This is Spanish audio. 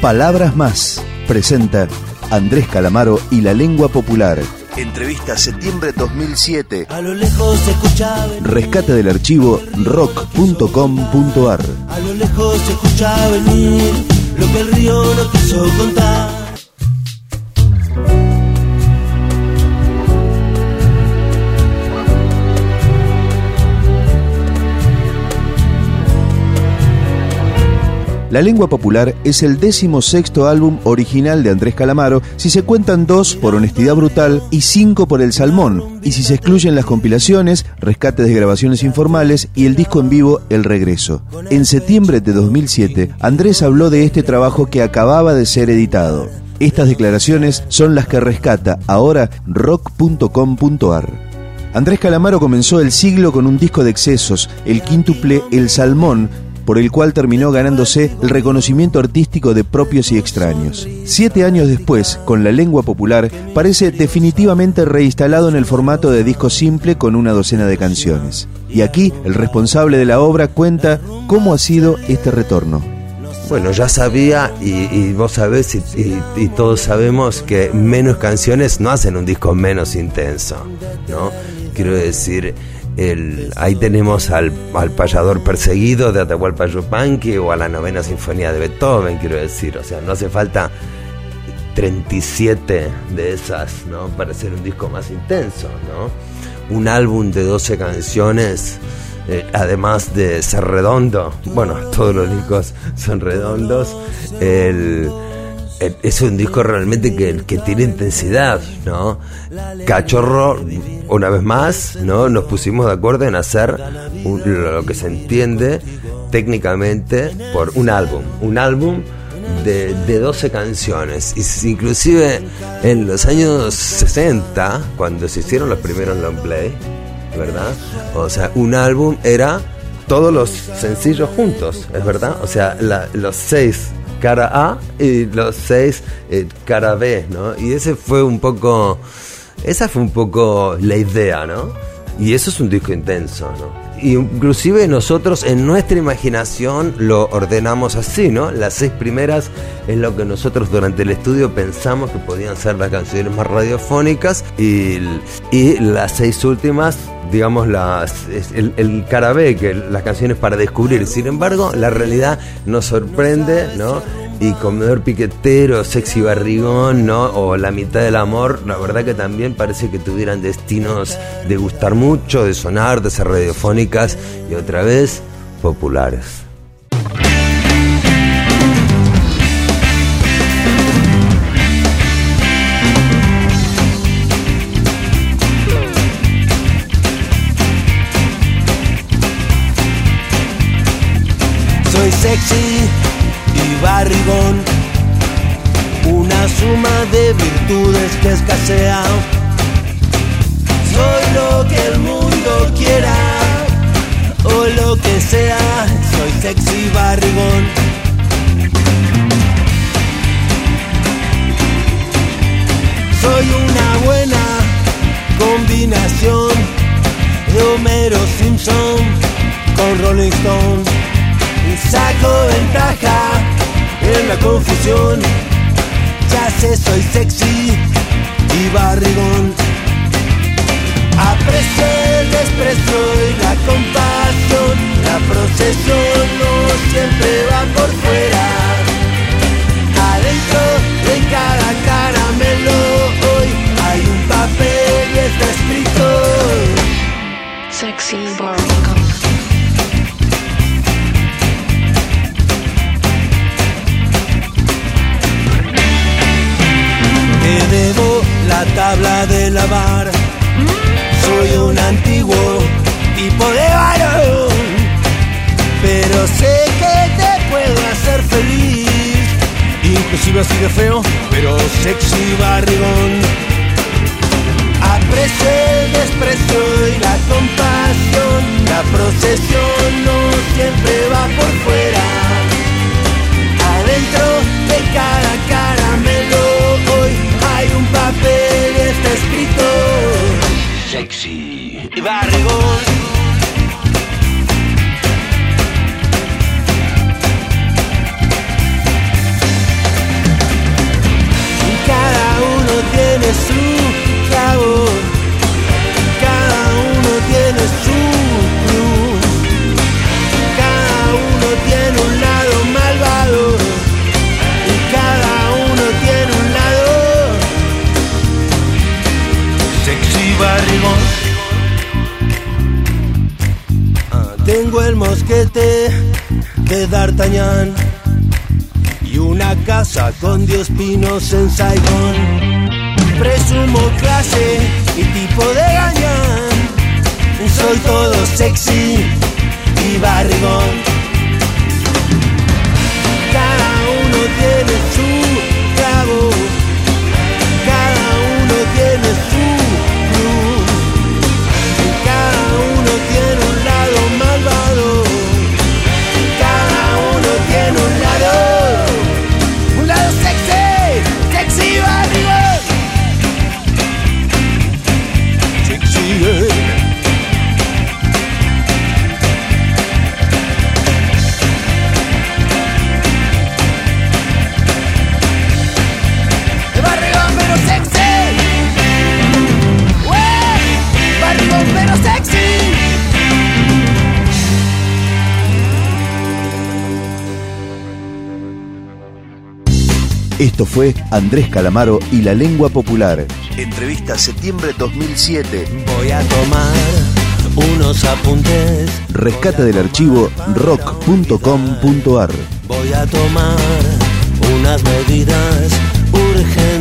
Palabras más. Presenta Andrés Calamaro y la lengua popular. Entrevista septiembre 2007. A lo lejos se escuchaba venir, Rescate del archivo rock.com.ar. a lo lejos se escuchaba venir lo que el río no quiso contar. La lengua popular es el décimo sexto álbum original de Andrés Calamaro si se cuentan dos por Honestidad Brutal y cinco por El Salmón, y si se excluyen las compilaciones, rescates de grabaciones informales y el disco en vivo El Regreso. En septiembre de 2007, Andrés habló de este trabajo que acababa de ser editado. Estas declaraciones son las que rescata ahora rock.com.ar. Andrés Calamaro comenzó el siglo con un disco de excesos, el quíntuple El Salmón, por el cual terminó ganándose el reconocimiento artístico de propios y extraños. Siete años después, con la lengua popular, parece definitivamente reinstalado en el formato de disco simple con una docena de canciones. Y aquí, el responsable de la obra cuenta cómo ha sido este retorno. Bueno, ya sabía y, vos sabés y, y- y todos sabemos que menos canciones no hacen un disco menos intenso, ¿no? Quiero decir, el, ahí tenemos al, al payador perseguido de Atahualpa Yupanqui o a la novena sinfonía de Beethoven, quiero decir, o sea, no hace falta 37 de esas, ¿no? Para hacer un disco más intenso, ¿no? Un álbum de 12 canciones, eh, además de ser redondo, bueno, todos los discos son redondos, es un disco realmente que, que tiene intensidad, ¿no? Cachorro, una vez más, ¿no? Nos pusimos de acuerdo en hacer lo que se entiende técnicamente por un álbum, un álbum de, de 12 canciones. Y inclusive en los años 60, cuando se hicieron los primeros long play, ¿verdad? O sea, un álbum era todos los sencillos juntos, ¿es verdad? O sea, la- los seis cara A y los seis eh, cara B, ¿no? Y ese fue un poco, esa fue un poco la idea, ¿no? Y eso es un disco intenso, ¿no? Inclusive nosotros en nuestra imaginación lo ordenamos así, ¿no? Las seis primeras es lo que nosotros durante el estudio pensamos que podían ser las canciones más radiofónicas y las seis últimas, digamos, las, el, el cara B, que las canciones para descubrir. Sin embargo, la realidad nos sorprende, ¿no? y Comedor Piquetero, Sexy Barrigón, ¿no? O La mitad del amor, la verdad que también parece que tuvieran destinos de gustar mucho, de sonar, de ser radiofónicas y otra vez populares. Sexy y barrigón, una suma de virtudes que escasea. Soy lo que el mundo quiera o lo que sea. Soy sexy y barrigón. Soy una buena combinación de Homero Simpson con Rolling Stone. Saco ventaja en la confusión. Ya sé, soy sexy y barrigón. Aprecio el desprecio y la compasión. La procesión no siempre va por fuera. La tabla de lavar. Soy un antiguo tipo de varón, pero sé que te puedo hacer feliz. Inclusive así de feo, pero sexy barrigón. Aprecio el desprecio y la compasión. La procesión no siempre sexy barrigón. Ah, tengo el mosquete de D'Artagnan y una casa con diez pinos en Saigón. Presumo clase y tipo de gañán. Soy todo sexy y barrigón. Esto fue Andrés Calamaro y la lengua popular. Entrevista septiembre 2007. Voy a tomar unos apuntes. Rescate del archivo rock.com.ar. Voy a tomar unas medidas urgentes.